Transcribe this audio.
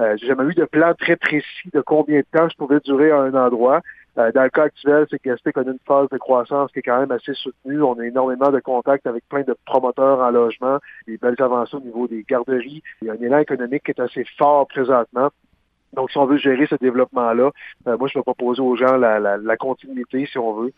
Euh, j'ai jamais eu de plan très précis de combien de temps je pouvais durer à un endroit. Euh, dans le cas actuel, c'est que Gaspé connaît une phase de croissance qui est quand même assez soutenue. On a énormément de contacts avec plein de promoteurs en logement, des belles avancées au niveau des garderies. Il y a un élan économique qui est assez fort présentement. Donc, si on veut gérer ce développement-là, euh, moi, je vais proposer aux gens la, la, la continuité, si on veut.